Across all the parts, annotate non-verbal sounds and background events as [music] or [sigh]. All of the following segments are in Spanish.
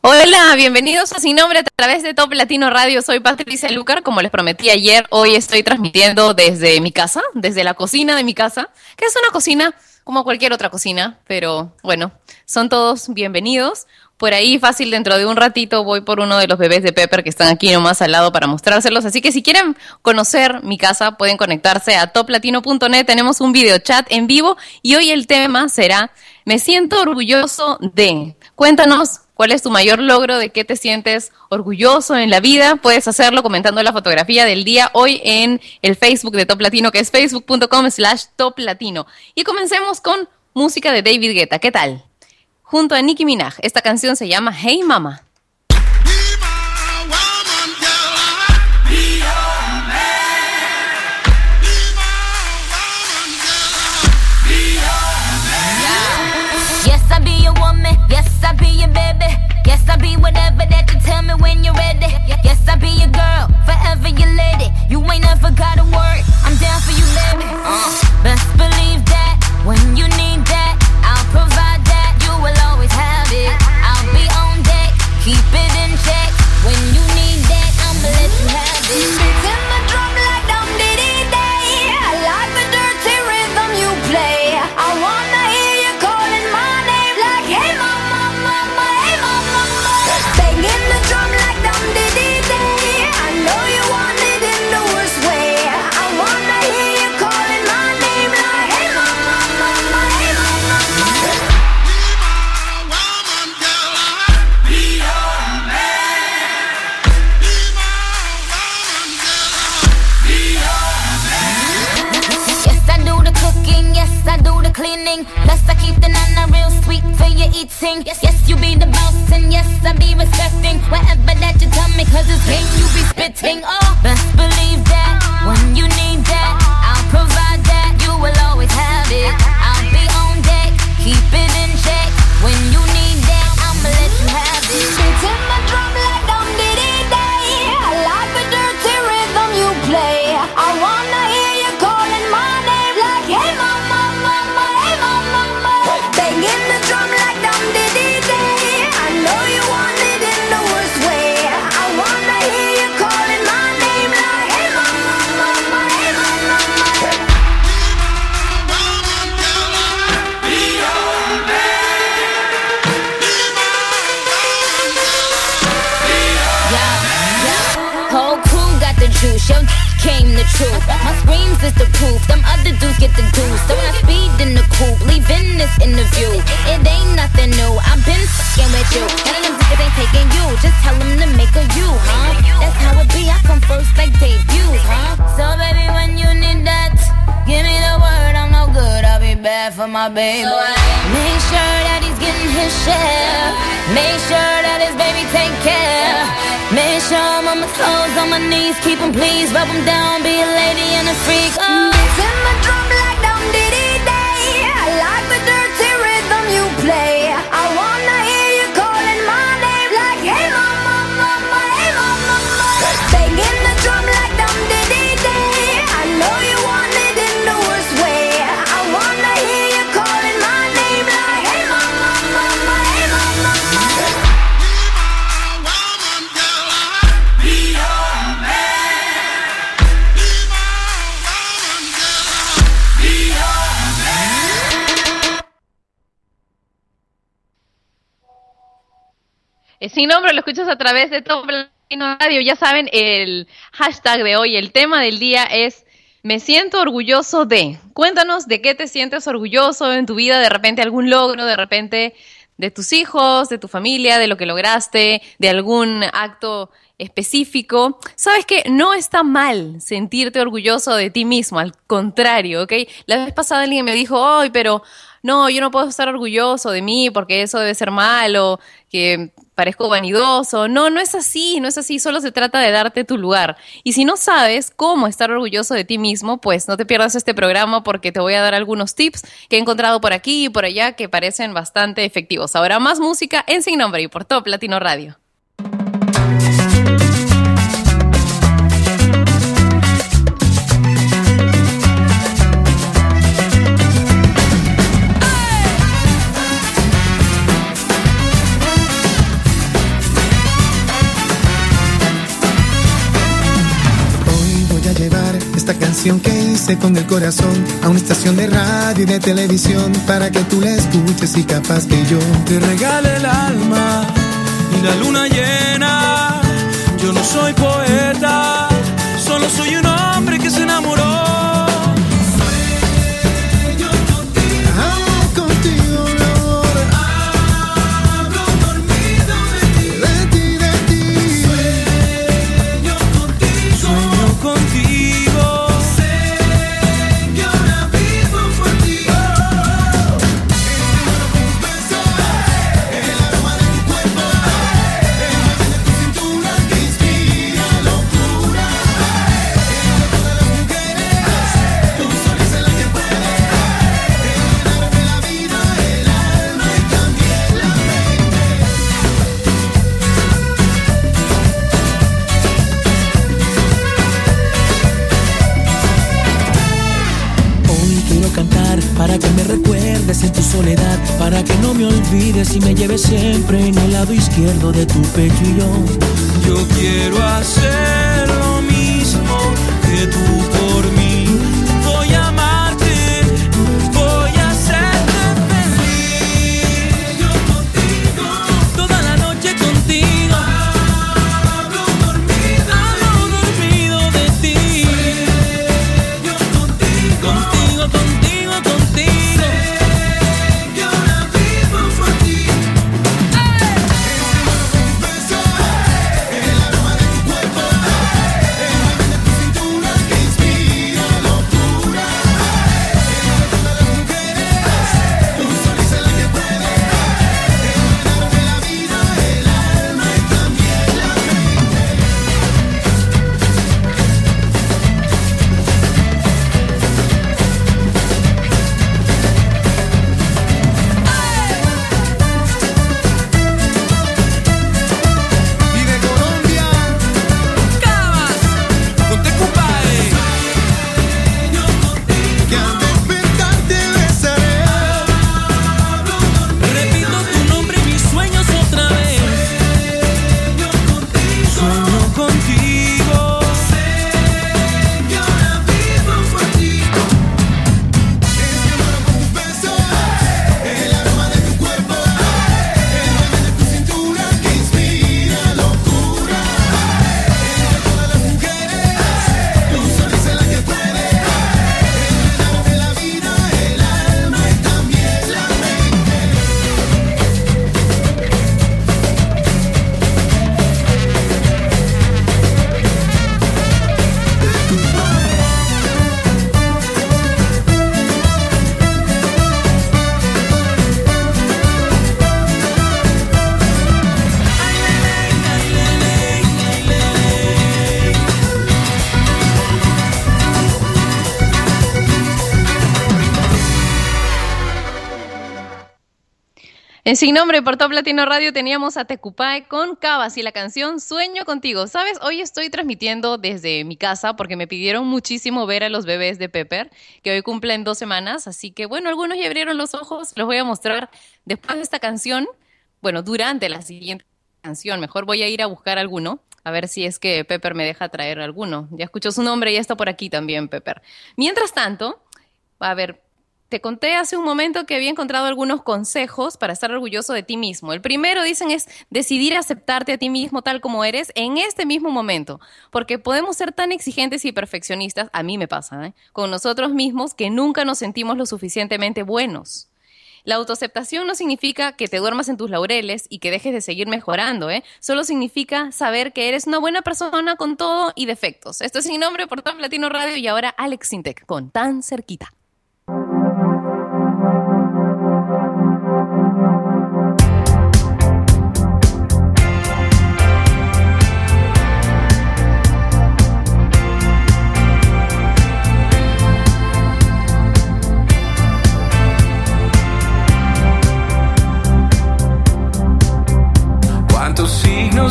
Hola, bienvenidos a Sin Nombre a través de Top Latino Radio. Soy Patricia Lucar, como les prometí ayer, hoy estoy transmitiendo desde mi casa, desde la cocina de mi casa, que es una cocina como cualquier otra cocina, pero bueno, son todos bienvenidos. Por ahí, fácil, dentro de un ratito voy por uno de los bebés de Pepper que están aquí nomás al lado para mostrárselos. Así que si quieren conocer mi casa, pueden conectarse a toplatino.net. Tenemos un video chat en vivo y hoy el tema será Me siento orgulloso de. Cuéntanos cuál es tu mayor logro, de qué te sientes orgulloso en la vida. Puedes hacerlo comentando la fotografía del día hoy en el Facebook de Top Latino, que es facebook.com slash Top Latino. Y comencemos con música de David Guetta. ¿Qué tal? junto a Nicki Minaj. Esta canción se llama Hey Mama. Yes, I be your woman. Yes, I be your baby. Yes, I'll be whatever that you tell me when you're ready. Yes, I'll be your girl, forever your lady. You ain't never gotta work. I'm down for you, baby. Uh, best believe that when you need that, Sin nombre lo escuchas a través de Top Latino Radio. Ya saben, el hashtag de hoy, el tema del día es Me siento orgulloso de. Cuéntanos de qué te sientes orgulloso en tu vida, de repente algún logro, de repente de tus hijos, de tu familia, de lo que lograste, de algún acto específico. Sabes que no está mal sentirte orgulloso de ti mismo, al contrario, ¿ok? La vez pasada alguien me dijo, ay, pero no, yo no puedo estar orgulloso de mí porque eso debe ser malo, que parezco vanidoso. No, no es así, no es así, solo se trata de darte tu lugar. Y si no sabes cómo estar orgulloso de ti mismo, pues no te pierdas este programa porque te voy a dar algunos tips que he encontrado por aquí y por allá que parecen bastante efectivos. Ahora más música en Sin Nombre y por Top Latino Radio. Que hice con el corazón a una estación de radio y de televisión para que tú la escuches y capaz que yo te regale el alma izquierdo de tu pecho En Sin Nombre por Top Latino Radio teníamos a Tecupae con Cabas y la canción Sueño Contigo. ¿Sabes? Hoy estoy transmitiendo desde mi casa porque me pidieron muchísimo ver a los bebés de Pepper, que hoy cumplen dos semanas. Así que, bueno, algunos ya abrieron los ojos. Los voy a mostrar después de esta canción. Bueno, durante la siguiente canción. Mejor voy a ir a buscar alguno. A ver si es que Pepper me deja traer alguno. Ya escuchó su nombre y ya está por aquí también, Pepper. Mientras tanto, a ver, te conté hace un momento que había encontrado algunos consejos para estar orgulloso de ti mismo. El primero, dicen, es decidir aceptarte a ti mismo tal como eres en este mismo momento, porque podemos ser tan exigentes y perfeccionistas, a mí me pasa, ¿eh? con nosotros mismos que nunca nos sentimos lo suficientemente buenos. La autoaceptación no significa que te duermas en tus laureles y que dejes de seguir mejorando, ¿eh? Solo significa saber que eres una buena persona con todo y defectos. Esto es sin nombre por Top Latino Radio y ahora Alex Sintec con Tan Cerquita.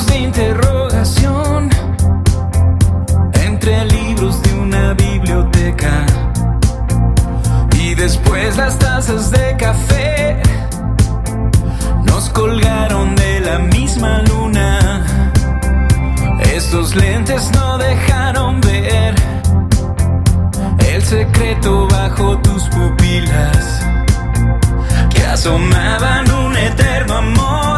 de interrogación entre libros de una biblioteca y después las tazas de café nos colgaron de la misma luna. Estos lentes no dejaron ver el secreto bajo tus pupilas que asomaban un eterno amor.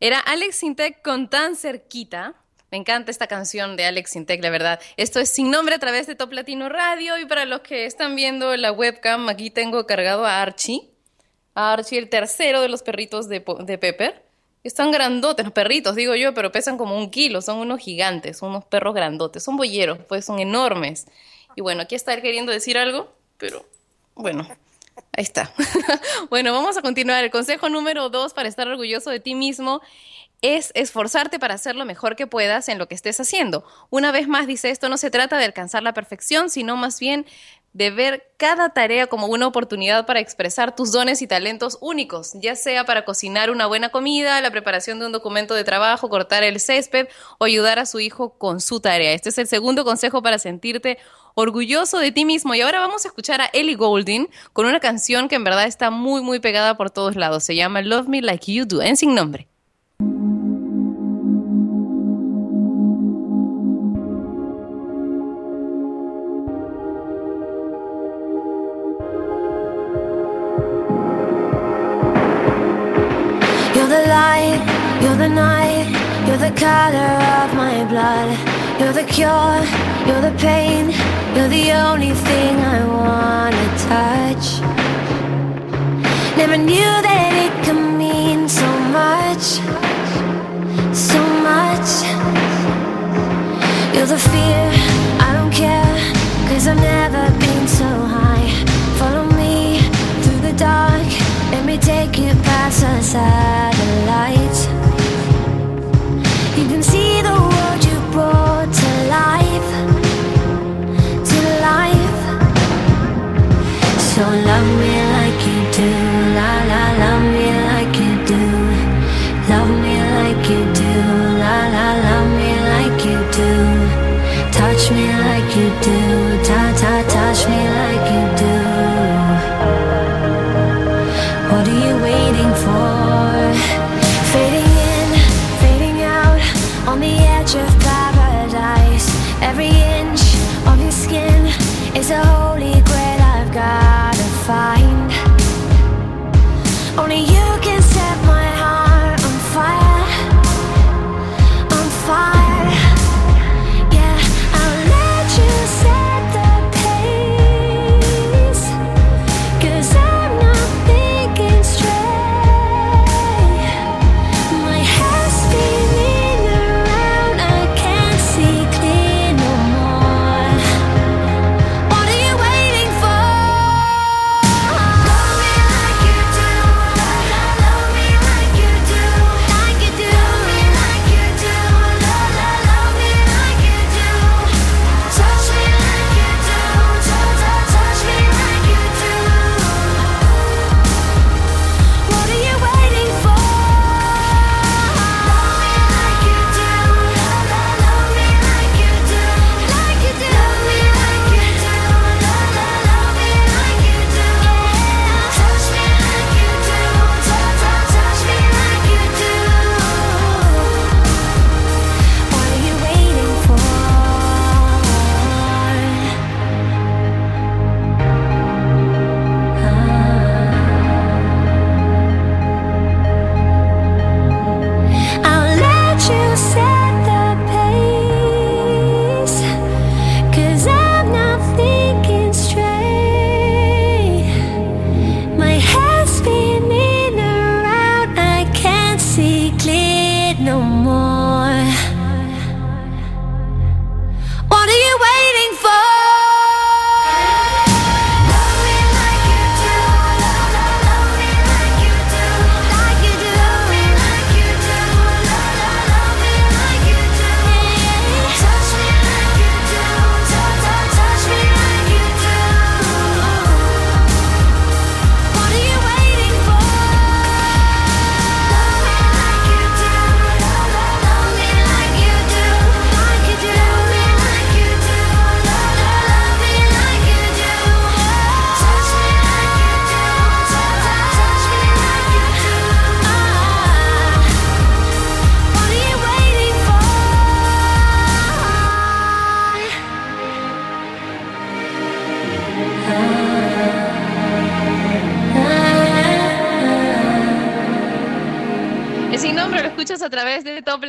Era Alex Sintek con Tan Cerquita. Me encanta esta canción de Alex Sintek, la verdad. Esto es sin nombre a través de Top Latino Radio. Y para los que están viendo la webcam, aquí tengo cargado a Archie. A Archie, el tercero de los perritos de, de Pepper. Están grandotes, los perritos, digo yo, pero pesan como un kilo. Son unos gigantes, unos perros grandotes. Son bolleros, pues son enormes. Y bueno, aquí está él queriendo decir algo, pero bueno, Ahí está. [laughs] bueno, vamos a continuar. El consejo número dos para estar orgulloso de ti mismo es esforzarte para hacer lo mejor que puedas en lo que estés haciendo. Una vez más dice esto, no se trata de alcanzar la perfección, sino más bien de ver cada tarea como una oportunidad para expresar tus dones y talentos únicos, ya sea para cocinar una buena comida, la preparación de un documento de trabajo, cortar el césped o ayudar a su hijo con su tarea. Este es el segundo consejo para sentirte orgulloso de ti mismo. Y ahora vamos a escuchar a Ellie Goulding con una canción que en verdad está muy, muy pegada por todos lados. Se llama Love Me Like You Do, en sin nombre. Color of my blood. You're the cure, you're the pain, you're the only thing I wanna touch. Never knew that it could mean so much,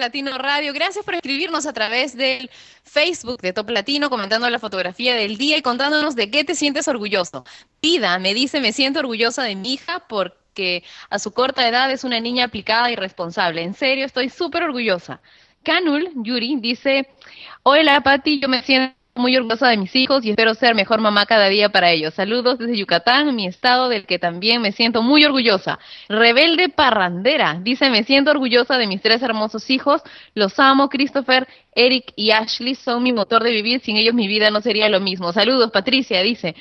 Latino Radio. Gracias por escribirnos a través del Facebook de Top Latino, comentando la fotografía del día y contándonos de qué te sientes orgulloso. Pida me dice, me siento orgullosa de mi hija porque a su corta edad es una niña aplicada y responsable. En serio, estoy súper orgullosa. Canul Yuri dice, hola Pati, yo me siento muy orgullosa de mis hijos y espero ser mejor mamá cada día para ellos. Saludos desde Yucatán, mi estado del que también me siento muy orgullosa. Rebelde Parrandera dice, me siento orgullosa de mis tres hermosos hijos. Los amo, Christopher, Eric y Ashley son mi motor de vivir. Sin ellos mi vida no sería lo mismo. Saludos, Patricia, dice.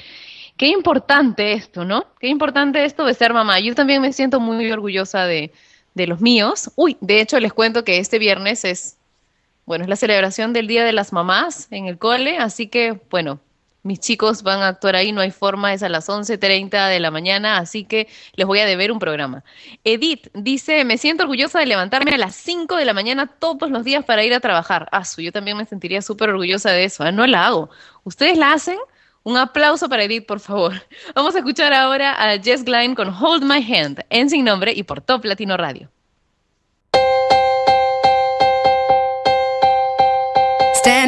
Qué importante esto, ¿no? Qué importante esto de ser mamá. Yo también me siento muy orgullosa de, de los míos. Uy, de hecho les cuento que este viernes es bueno, es la celebración del Día de las Mamás en el cole, así que, bueno, mis chicos van a actuar ahí, no hay forma, es a las 11.30 de la mañana, así que les voy a deber un programa. Edith dice, me siento orgullosa de levantarme a las 5 de la mañana todos los días para ir a trabajar. Ah, su, yo también me sentiría súper orgullosa de eso, ¿eh? no la hago. ¿Ustedes la hacen? Un aplauso para Edith, por favor. [laughs] Vamos a escuchar ahora a Jess Glynn con Hold My Hand, en Sin Nombre y por Top Latino Radio.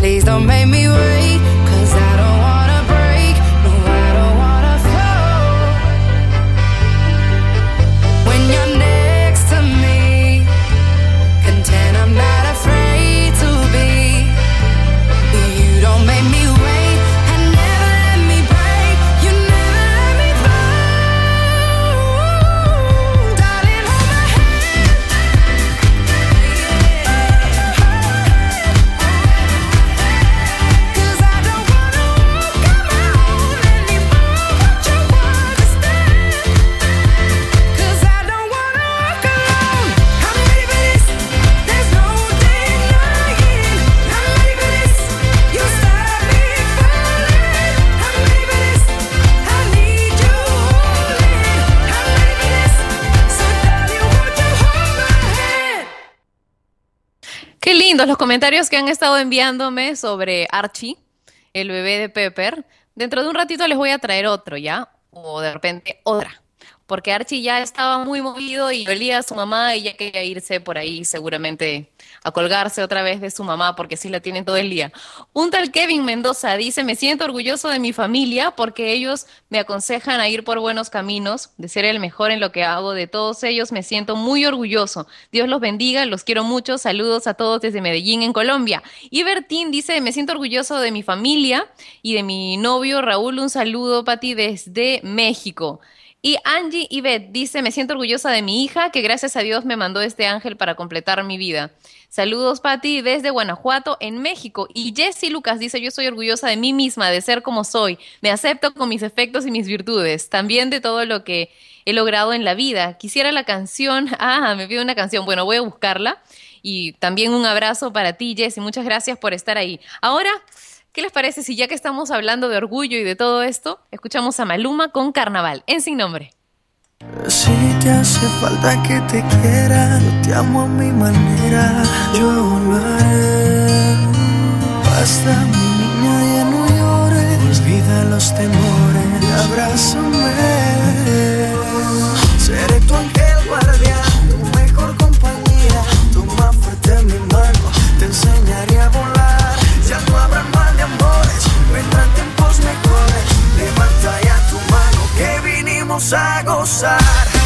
Please don't make me wait. Comentarios que han estado enviándome sobre Archie, el bebé de Pepper. Dentro de un ratito les voy a traer otro, ¿ya? O de repente otra. Porque Archie ya estaba muy movido y olía a su mamá y ya quería irse por ahí seguramente a colgarse otra vez de su mamá porque sí la tienen todo el día. Un tal Kevin Mendoza dice, me siento orgulloso de mi familia porque ellos me aconsejan a ir por buenos caminos, de ser el mejor en lo que hago. De todos ellos me siento muy orgulloso. Dios los bendiga, los quiero mucho. Saludos a todos desde Medellín, en Colombia. Y Bertín dice, me siento orgulloso de mi familia y de mi novio Raúl. Un saludo, Pati, desde México. Y Angie Yvette dice, me siento orgullosa de mi hija, que gracias a Dios me mandó este ángel para completar mi vida. Saludos, Pati, desde Guanajuato, en México. Y Jessie Lucas dice, yo soy orgullosa de mí misma, de ser como soy. Me acepto con mis efectos y mis virtudes. También de todo lo que he logrado en la vida. Quisiera la canción, [laughs] ah, me pido una canción. Bueno, voy a buscarla. Y también un abrazo para ti, Jessie. Muchas gracias por estar ahí. Ahora... ¿Qué les parece si ya que estamos hablando de orgullo y de todo esto, escuchamos a Maluma con Carnaval, en Sin Nombre? Si te hace falta que te quiera, yo te amo a mi manera, yo lo haré. Basta, mi niña, ya no llores, olvida los temores, abrázame. Vinimos a gozar.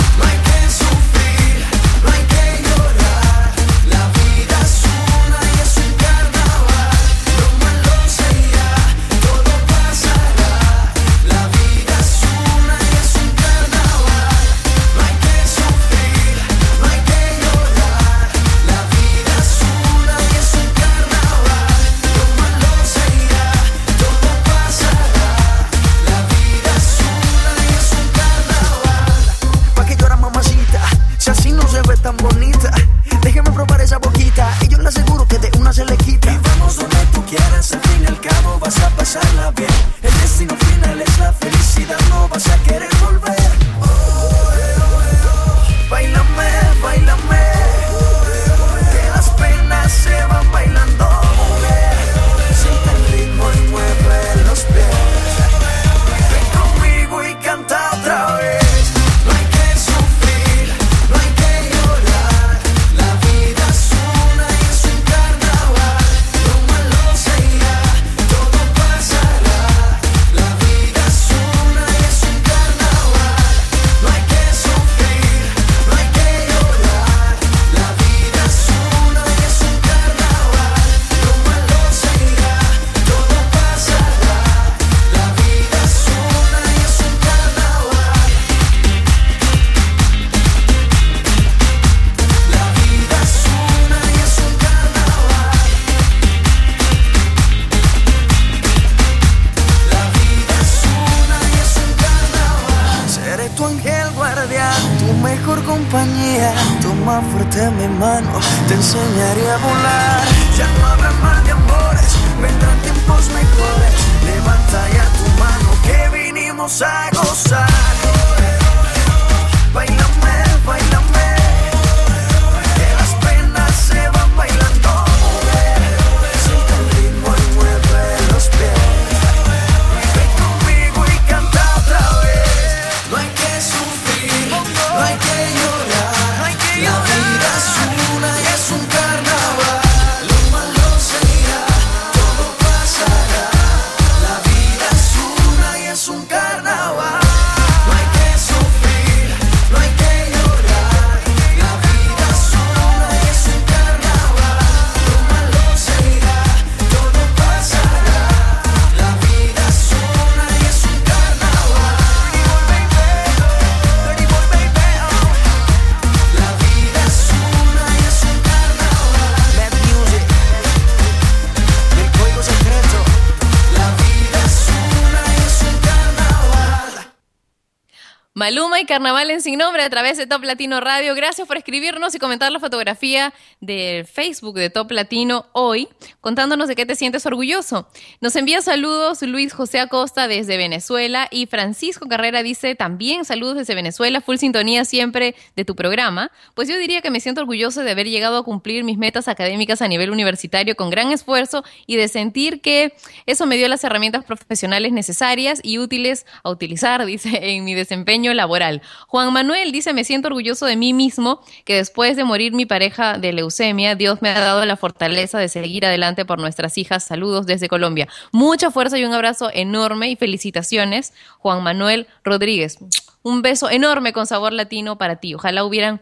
Maluma y Carnaval en Sin Nombre a través de Top Latino Radio. Gracias por escribirnos y comentar la fotografía del Facebook de Top Latino hoy, contándonos de qué te sientes orgulloso. Nos envía saludos Luis José Acosta desde Venezuela y Francisco Carrera dice también saludos desde Venezuela, full sintonía siempre de tu programa. Pues yo diría que me siento orgulloso de haber llegado a cumplir mis metas académicas a nivel universitario con gran esfuerzo y de sentir que eso me dio las herramientas profesionales necesarias y útiles a utilizar, [laughs] dice, en mi desempeño laboral. Juan Manuel dice, me siento orgulloso de mí mismo, que después de morir mi pareja de leucemia, Dios me ha dado la fortaleza de seguir adelante por nuestras hijas. Saludos desde Colombia. Mucha fuerza y un abrazo enorme y felicitaciones, Juan Manuel Rodríguez. Un beso enorme con sabor latino para ti. Ojalá hubieran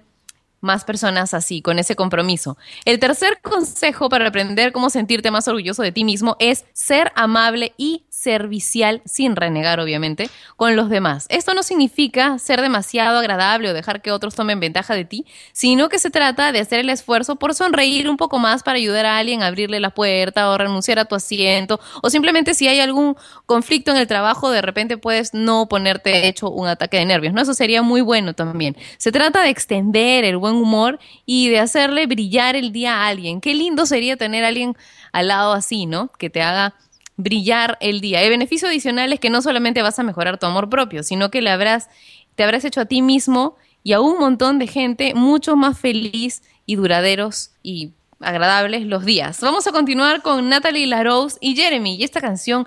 más personas así, con ese compromiso. El tercer consejo para aprender cómo sentirte más orgulloso de ti mismo es ser amable y servicial, sin renegar obviamente, con los demás. Esto no significa ser demasiado agradable o dejar que otros tomen ventaja de ti, sino que se trata de hacer el esfuerzo por sonreír un poco más para ayudar a alguien a abrirle la puerta o renunciar a tu asiento, o simplemente si hay algún conflicto en el trabajo, de repente puedes no ponerte hecho un ataque de nervios, ¿no? Eso sería muy bueno también. Se trata de extender el buen humor y de hacerle brillar el día a alguien. Qué lindo sería tener a alguien al lado así, ¿no? Que te haga brillar el día. El beneficio adicional es que no solamente vas a mejorar tu amor propio, sino que le habrás, te habrás hecho a ti mismo y a un montón de gente mucho más feliz y duraderos y agradables los días. Vamos a continuar con Natalie LaRose y Jeremy y esta canción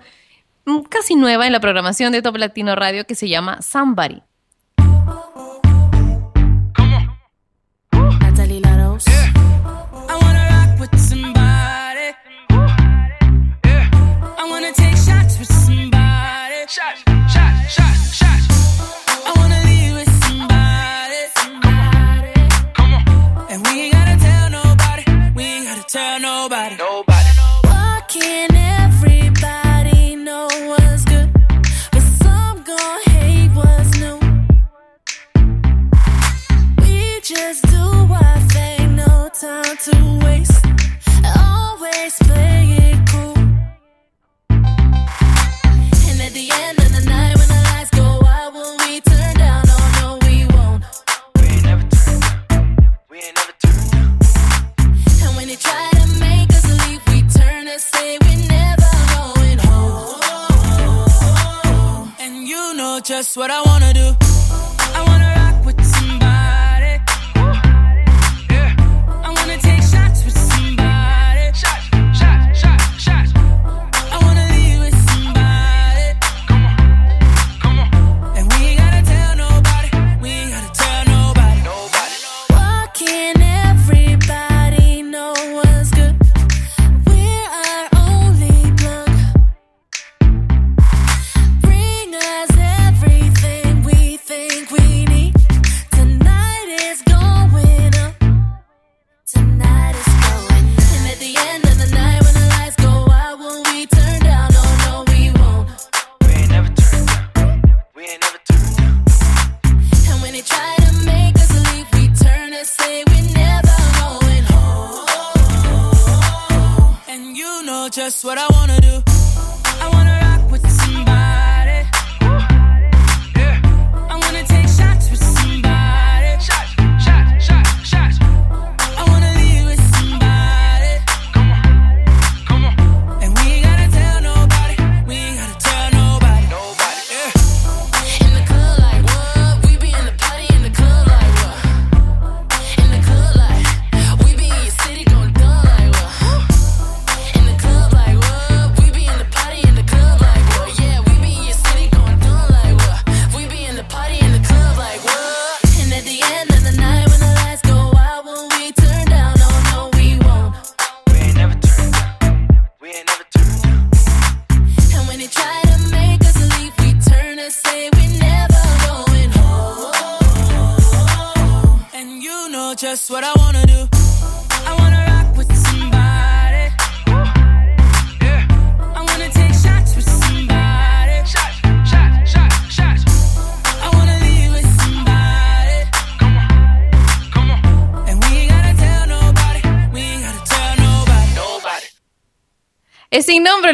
mm, casi nueva en la programación de Top Latino Radio que se llama Somebody.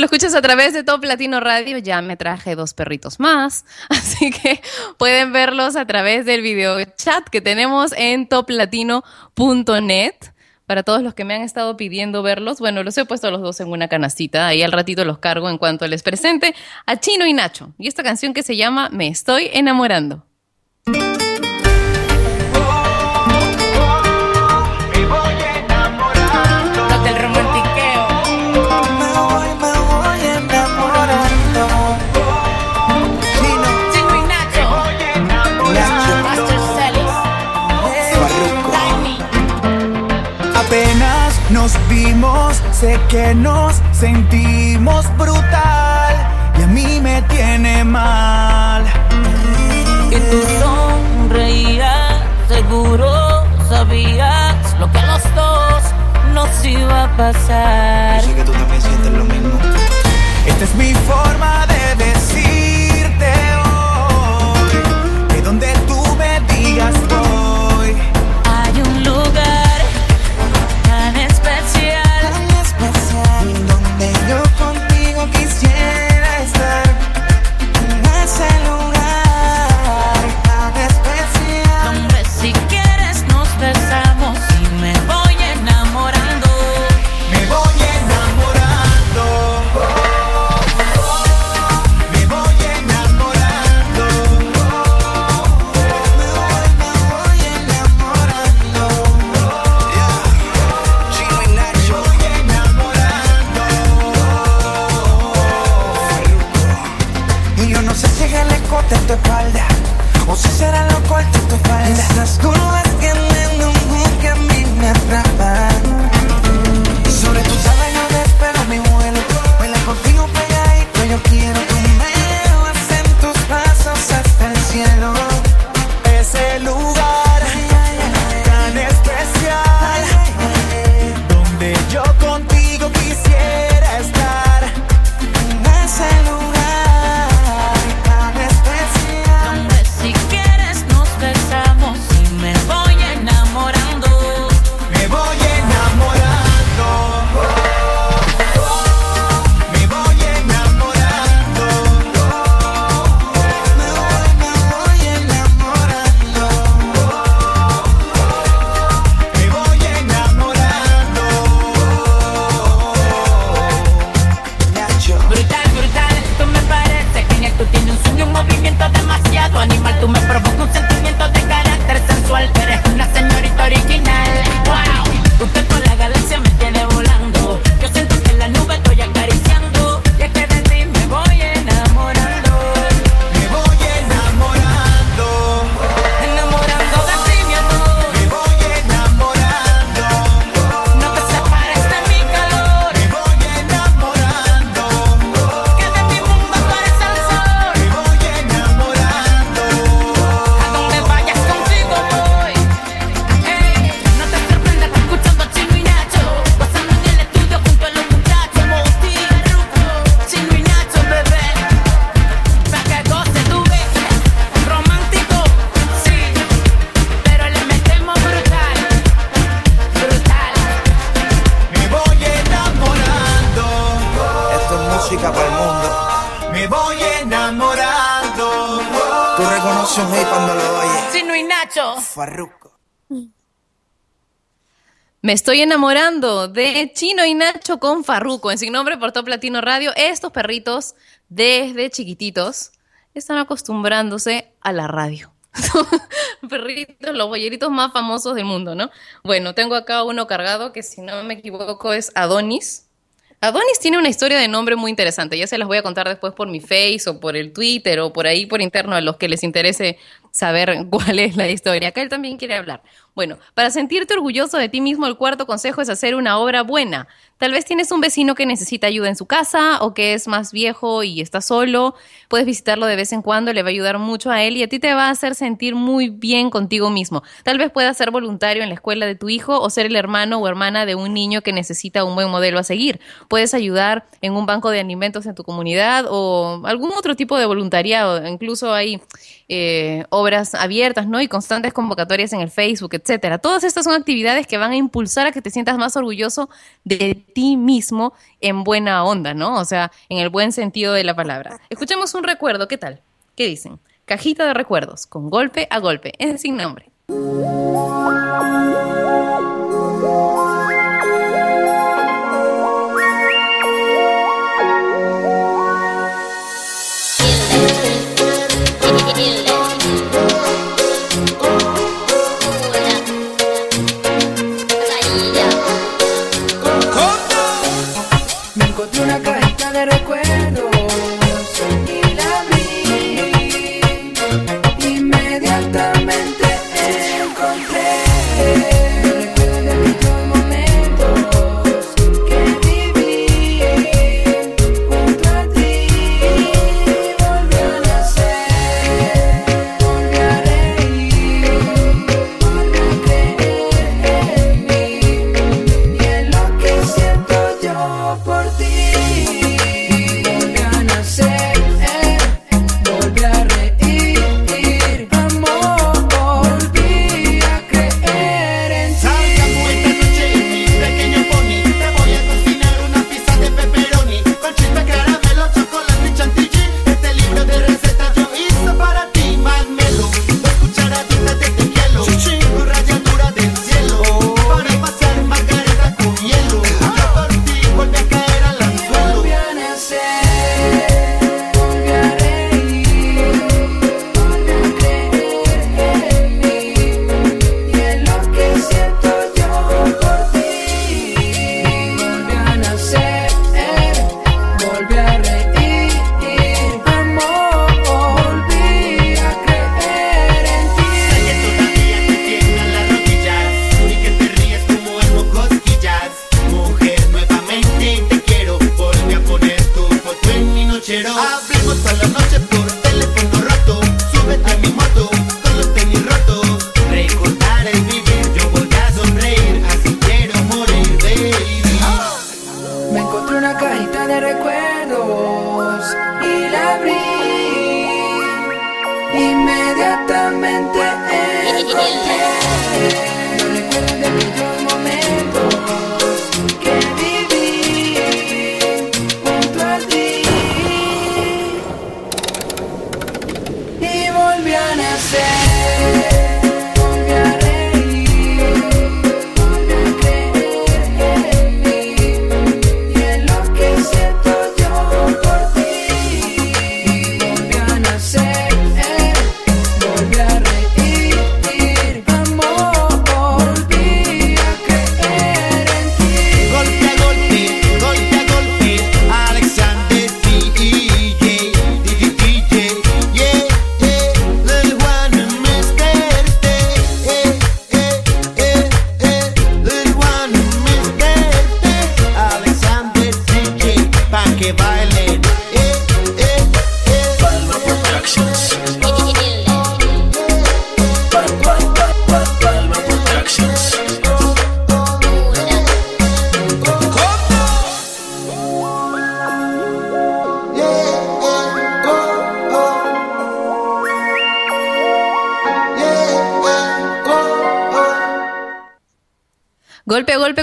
Lo escuchas a través de Top Latino Radio. Ya me traje dos perritos más, [laughs] así que pueden verlos a través del video chat que tenemos en toplatino.net. Para todos los que me han estado pidiendo verlos, bueno, los he puesto los dos en una canastita. Ahí al ratito los cargo en cuanto les presente a Chino y Nacho. Y esta canción que se llama Me estoy enamorando. Apenas nos vimos, sé que nos sentimos brutal y a mí me tiene mal. Y tú sonreías, seguro sabías lo que a los dos nos iba a pasar. Yo sé que tú también sientes lo mismo. Esta es mi forma de decirte Estoy enamorando de Chino y Nacho con Farruco en Sin Nombre por Top Latino Radio. Estos perritos, desde chiquititos, están acostumbrándose a la radio. [laughs] perritos, los boyeritos más famosos del mundo, ¿no? Bueno, tengo acá uno cargado que si no me equivoco es Adonis. Adonis tiene una historia de nombre muy interesante. Ya se las voy a contar después por mi Face o por el Twitter o por ahí por interno a los que les interese saber [laughs] cuál es la historia. Acá él también quiere hablar. Bueno, para sentirte orgulloso de ti mismo, el cuarto consejo es hacer una obra buena. Tal vez tienes un vecino que necesita ayuda en su casa o que es más viejo y está solo. Puedes visitarlo de vez en cuando, le va a ayudar mucho a él y a ti te va a hacer sentir muy bien contigo mismo. Tal vez puedas ser voluntario en la escuela de tu hijo o ser el hermano o hermana de un niño que necesita un buen modelo a seguir. Puedes ayudar en un banco de alimentos en tu comunidad o algún otro tipo de voluntariado. Incluso hay eh, obras abiertas, ¿no? Y constantes convocatorias en el Facebook, etcétera. Todas estas son actividades que van a impulsar a que te sientas más orgulloso de ti mismo en buena onda, ¿no? O sea, en el buen sentido de la palabra. Escuchemos un recuerdo, ¿qué tal? ¿Qué dicen? Cajita de recuerdos, con golpe a golpe, es sin nombre.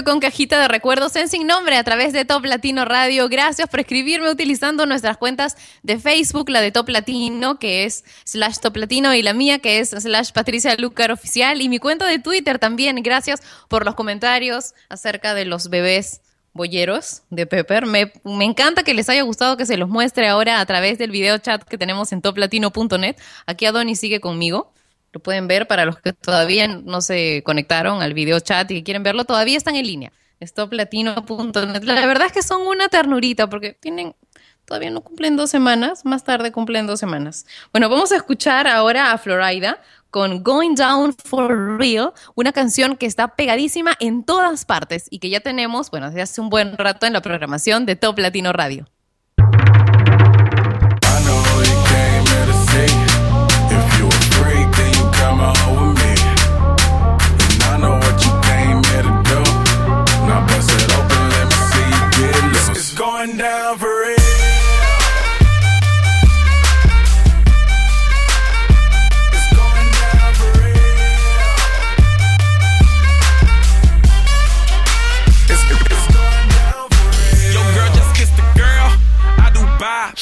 Con cajita de recuerdos en sin nombre a través de Top Latino Radio. Gracias por escribirme utilizando nuestras cuentas de Facebook, la de Top Latino, que es slash Top Latino, y la mía, que es slash Patricia Lucar Oficial, y mi cuenta de Twitter también. Gracias por los comentarios acerca de los bebés bolleros de Pepper. Me, me encanta que les haya gustado que se los muestre ahora a través del video chat que tenemos en toplatino.net. Aquí Adonis sigue conmigo. Lo pueden ver para los que todavía no se conectaron al video chat y que quieren verlo, todavía están en línea. Stoplatino.net. La verdad es que son una ternurita porque tienen, todavía no cumplen dos semanas, más tarde cumplen dos semanas. Bueno, vamos a escuchar ahora a Florida con Going Down for Real, una canción que está pegadísima en todas partes y que ya tenemos, bueno, desde hace un buen rato en la programación de Top Latino Radio.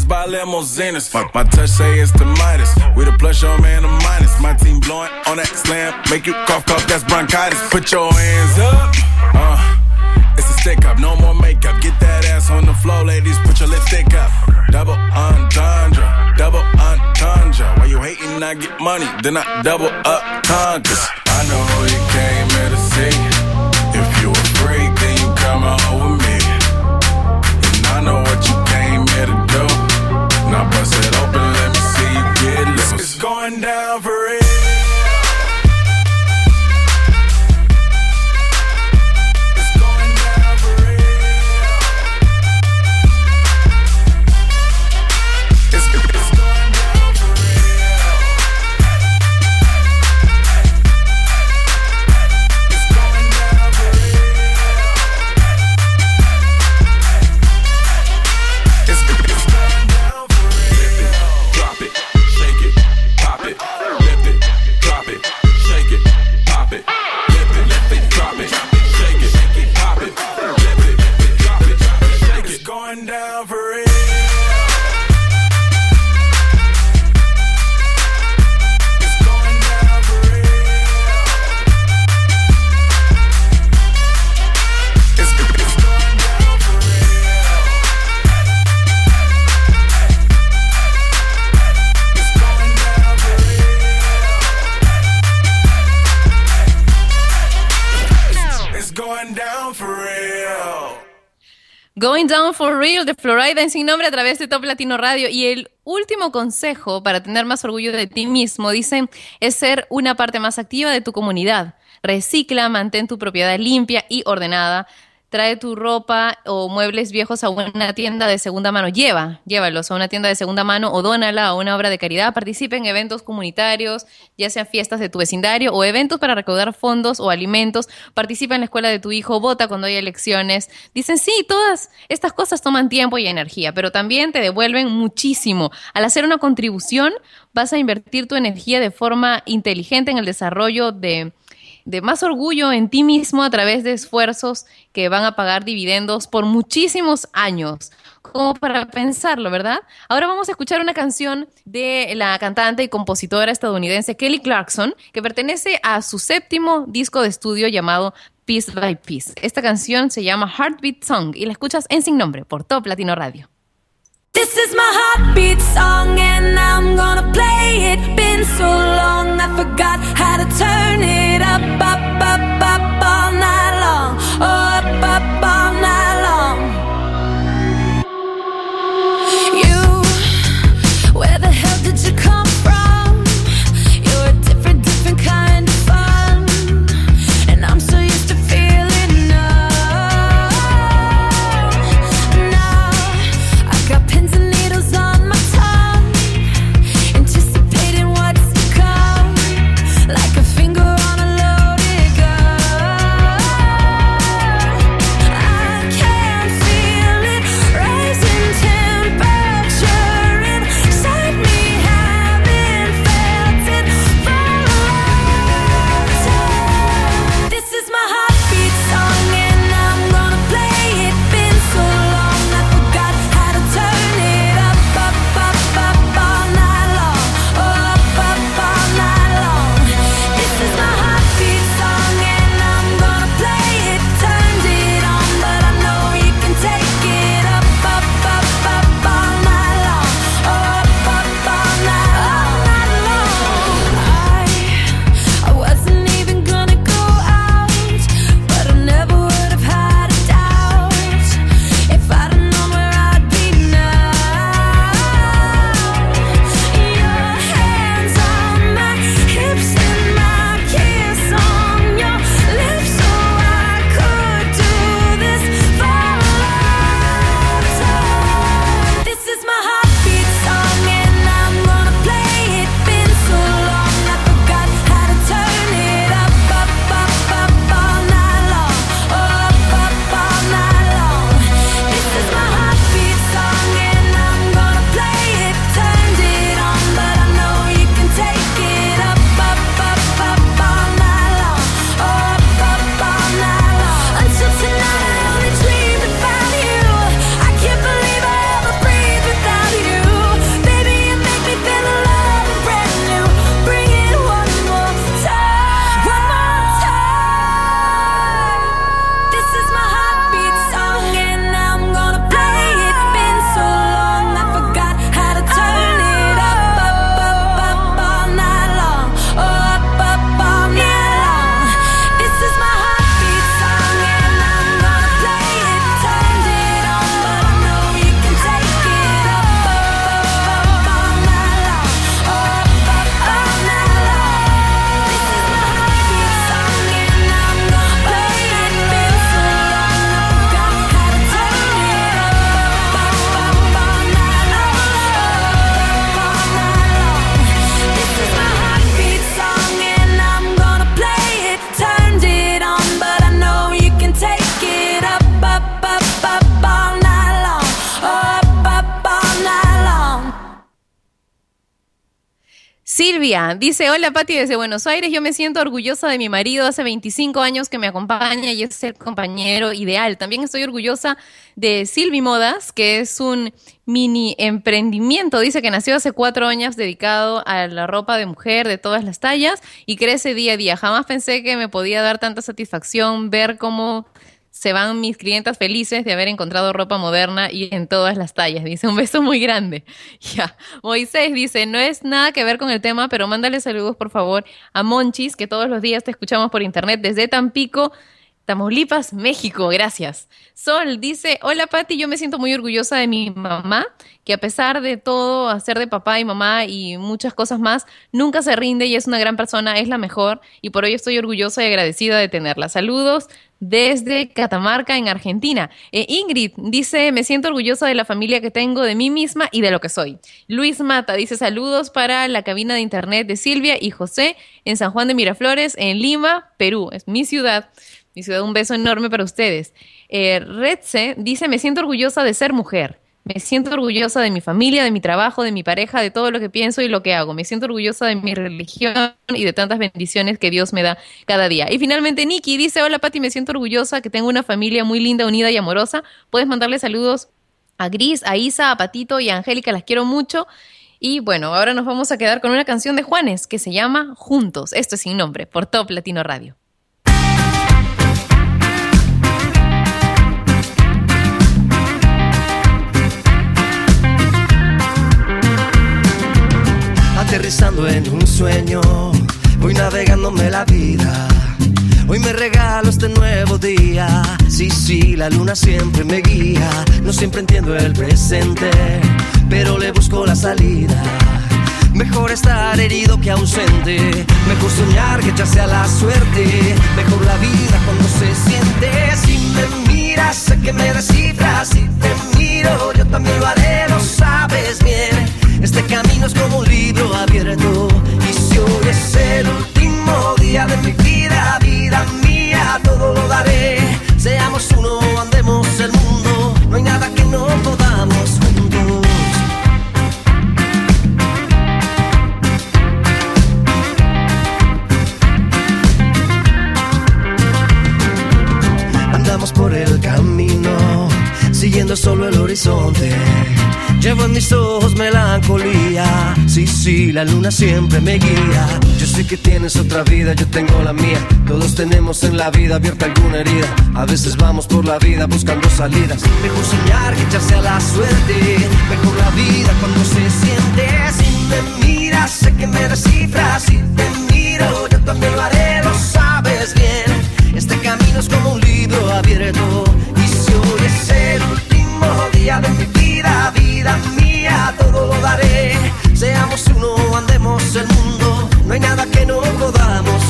By limousines. My, my touch say it's the Midas. We the plus, your man, a minus. My team blowing on that slam. Make you cough, cough, that's bronchitis. Put your hands up. Uh. It's a stick up, no more makeup. Get that ass on the floor, ladies. Put your lipstick up. Double entendre, double entendre. Why you hating? I get money, then I double up conquers. I know you came here to see. If you a freak, then you come on Real de Florida en Sin Nombre a través de Top Latino Radio. Y el último consejo para tener más orgullo de ti mismo, dicen, es ser una parte más activa de tu comunidad. Recicla, mantén tu propiedad limpia y ordenada. Trae tu ropa o muebles viejos a una tienda de segunda mano. Lleva, llévalos a una tienda de segunda mano o dónala a una obra de caridad. Participe en eventos comunitarios, ya sean fiestas de tu vecindario o eventos para recaudar fondos o alimentos. Participa en la escuela de tu hijo, vota cuando hay elecciones. Dicen, sí, todas estas cosas toman tiempo y energía, pero también te devuelven muchísimo. Al hacer una contribución, vas a invertir tu energía de forma inteligente en el desarrollo de de más orgullo en ti mismo a través de esfuerzos que van a pagar dividendos por muchísimos años. Como para pensarlo, ¿verdad? Ahora vamos a escuchar una canción de la cantante y compositora estadounidense Kelly Clarkson, que pertenece a su séptimo disco de estudio llamado Piece by Piece. Esta canción se llama Heartbeat Song y la escuchas en Sin Nombre por Top Latino Radio. This is my heartbeat song and I'm gonna play it. Been so long I forgot dice, hola Pati desde Buenos Aires, yo me siento orgullosa de mi marido hace 25 años que me acompaña y es el compañero ideal. También estoy orgullosa de Silvi Modas, que es un mini emprendimiento. Dice que nació hace cuatro años dedicado a la ropa de mujer de todas las tallas y crece día a día. Jamás pensé que me podía dar tanta satisfacción ver cómo se van mis clientas felices de haber encontrado ropa moderna y en todas las tallas. Dice, un beso muy grande. [laughs] Ya. Moisés dice, no es nada que ver con el tema, pero mándale saludos, por favor, a Monchis, que todos los días te escuchamos por internet desde Tampico. Tamaulipas, México, gracias. Sol dice, hola Pati, yo me siento muy orgullosa de mi mamá, que a pesar de todo, hacer de papá y mamá y muchas cosas más, nunca se rinde y es una gran persona, es la mejor y por ello estoy orgullosa y agradecida de tenerla. Saludos desde Catamarca, en Argentina. Eh, Ingrid dice, me siento orgullosa de la familia que tengo, de mí misma y de lo que soy. Luis Mata dice, saludos para la cabina de internet de Silvia y José en San Juan de Miraflores, en Lima, Perú. Es mi ciudad. Mi ciudad, un beso enorme para ustedes. Eh, Redse dice, me siento orgullosa de ser mujer. Me siento orgullosa de mi familia, de mi trabajo, de mi pareja, de todo lo que pienso y lo que hago. Me siento orgullosa de mi religión y de tantas bendiciones que Dios me da cada día. Y finalmente Nikki dice, hola Pati, me siento orgullosa que tengo una familia muy linda, unida y amorosa. Puedes mandarle saludos a Gris, a Isa, a Patito y a Angélica, las quiero mucho. Y bueno, ahora nos vamos a quedar con una canción de Juanes que se llama Juntos. Esto es sin nombre, por Top Latino Radio. Aterrizando en un sueño, voy navegándome la vida. Hoy me regalo este nuevo día. Sí, sí, la luna siempre me guía. No siempre entiendo el presente, pero le busco la salida. Mejor estar herido que ausente. Mejor soñar que echarse a la suerte. Mejor la vida cuando se siente. Si me miras, sé que me descifras. Si te miro, yo también lo haré, lo sabes bien. Este camino es como un Y si hoy es el último día de mi vida, vida mía, todo lo daré. Seamos uno, andemos el mundo. No hay nada que no podamos juntos. Andamos por el camino, siguiendo solo el horizonte. Llevo en mis ojos melancolía. Sí, sí, la luna siempre me guía. Yo sé que tienes otra vida, yo tengo la mía. Todos tenemos en la vida abierta alguna herida. A veces vamos por la vida buscando salidas. Mejor soñar que echarse a la suerte. Mejor la vida cuando se siente. Si me miras, sé que me descifras. Si te miro, yo también lo haré, lo sabes bien. Este camino es como un libro abierto. Y si hoy es el último día de mi vida, vida mía, todo lo daré. Seamos uno, andemos el mundo. No hay nada que no podamos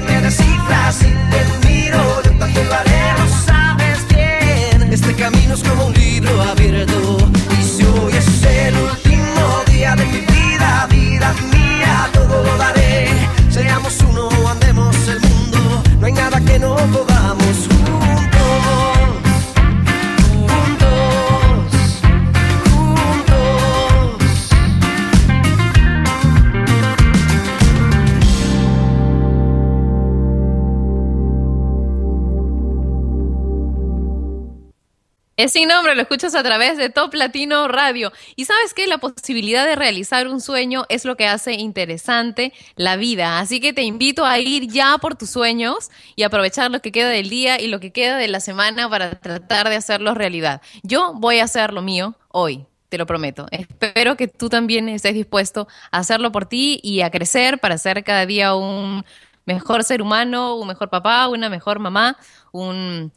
que te decía. Es sin nombre, lo escuchas a través de Top Latino Radio. Y sabes que la posibilidad de realizar un sueño es lo que hace interesante la vida. Así que te invito a ir ya por tus sueños y aprovechar lo que queda del día y lo que queda de la semana para tratar de hacerlos realidad. Yo voy a hacer lo mío hoy. Te lo prometo. Espero que tú también estés dispuesto a hacerlo por ti y a crecer para ser cada día un mejor ser humano, un mejor papá, una mejor mamá, un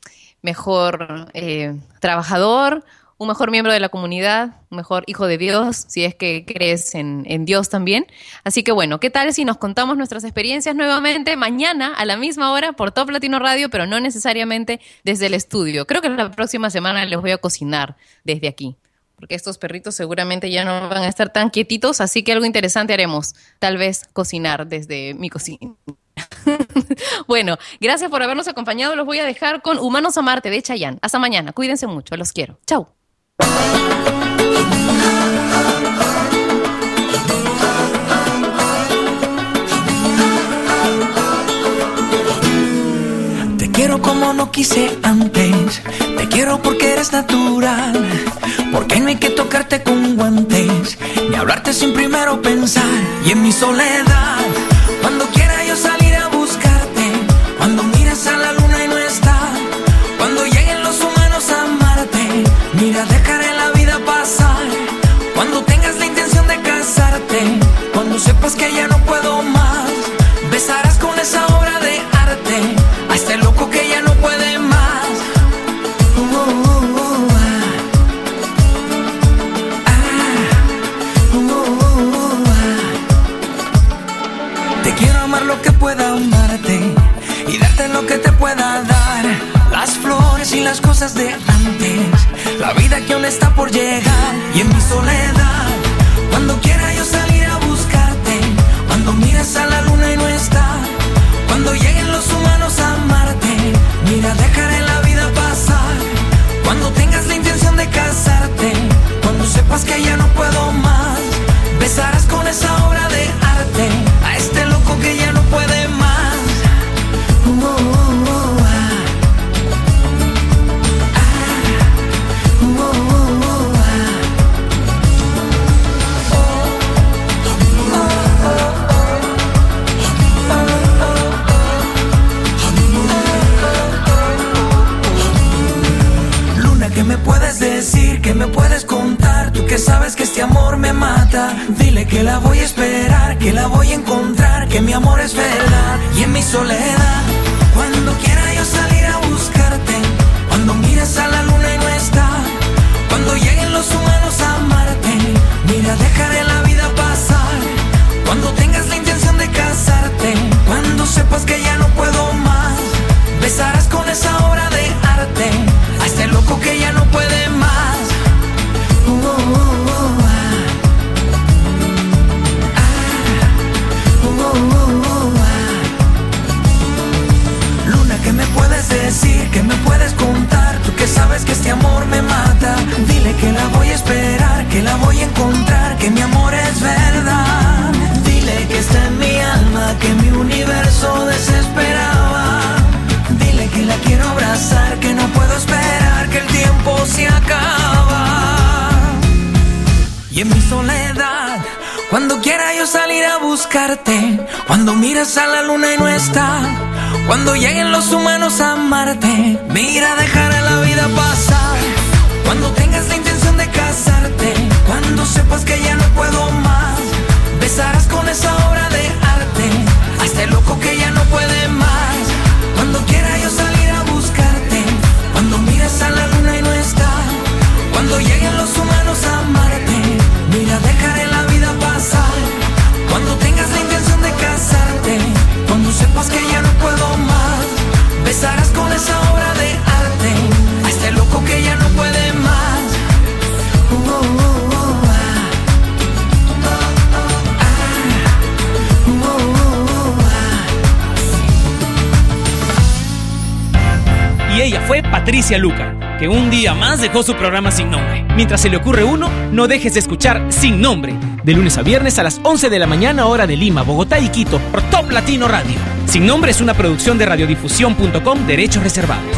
mejor eh, trabajador, un mejor miembro de la comunidad, un mejor hijo de Dios, si es que crees en, en, Dios también. Así que bueno, ¿qué tal si nos contamos nuestras experiencias nuevamente mañana a la misma hora por Top Latino Radio, pero no necesariamente desde el estudio? Creo que la próxima semana les voy a cocinar desde aquí. Porque estos perritos seguramente ya no van a estar tan quietitos, así que algo interesante haremos. Tal vez cocinar desde mi cocina. [laughs] bueno, gracias por habernos acompañado. Los voy a dejar con Humanos a Marte de Chayanne. Hasta mañana. Cuídense mucho. Los quiero. Chau. Quiero como no quise antes. Te quiero porque eres natural. Porque no hay que tocarte con guantes. Ni hablarte sin primero pensar. Y en mi soledad, de antes, la vida que aún está por llegar. Y en mi soledad, cuando quiera yo salir a buscarte, cuando mires a la luna y no está, cuando lleguen los humanos a amarte, mira, dejaré la vida pasar. Cuando tengas la intención de casarte, cuando sepas que ya contar? Tú que sabes que este amor me mata. Dile que la voy a esperar, que la voy a encontrar, que mi amor es verdad. Y en mi soledad, cuando quiera yo salir a buscarte, cuando mires a la luna y no está, cuando lleguen los humanos a amarte, mira, dejaré la vida pasar. Cuando tengas la intención de casarte, cuando sepas que ya no puedo más, besarás con esa obra de arte cuando miras a la luna y no está, cuando lleguen los humanos a amarte, mira, dejaré la vida pasar. Cuando tengas la intención de casarte, cuando sepas que ya no puedo más, besarás con esa obra de arte. A este loco que ya no puede más. Con esa obra de arte este loco que ya no puede más. Y ella fue Patricia Luca, que un día más dejó su programa sin nombre. Mientras se le ocurre uno, no dejes de escuchar Sin Nombre, de lunes a viernes a las 11 de la mañana hora de Lima, Bogotá y Quito, por Top Latino Radio. Sin Nombre es una producción de radiodifusión.com, derechos reservados.